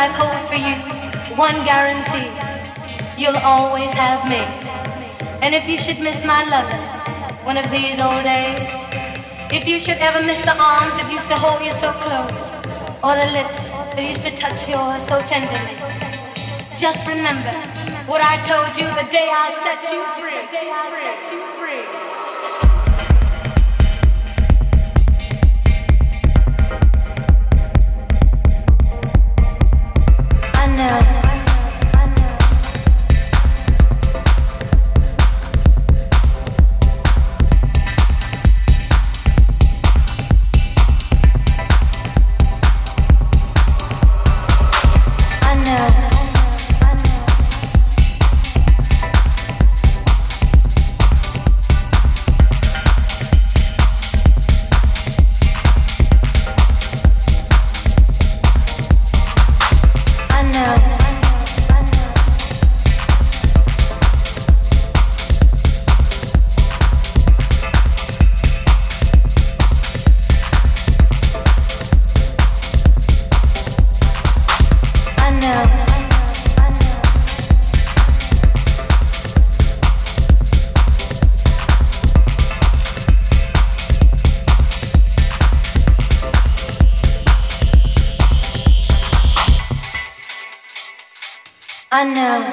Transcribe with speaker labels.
Speaker 1: life holds for you one guarantee. You'll always have me. And if you should miss my loving one of these old days, if you should ever miss the arms that used to hold you so close, or the lips that used to touch yours so tenderly, just remember what I told you the day I set you free. I know.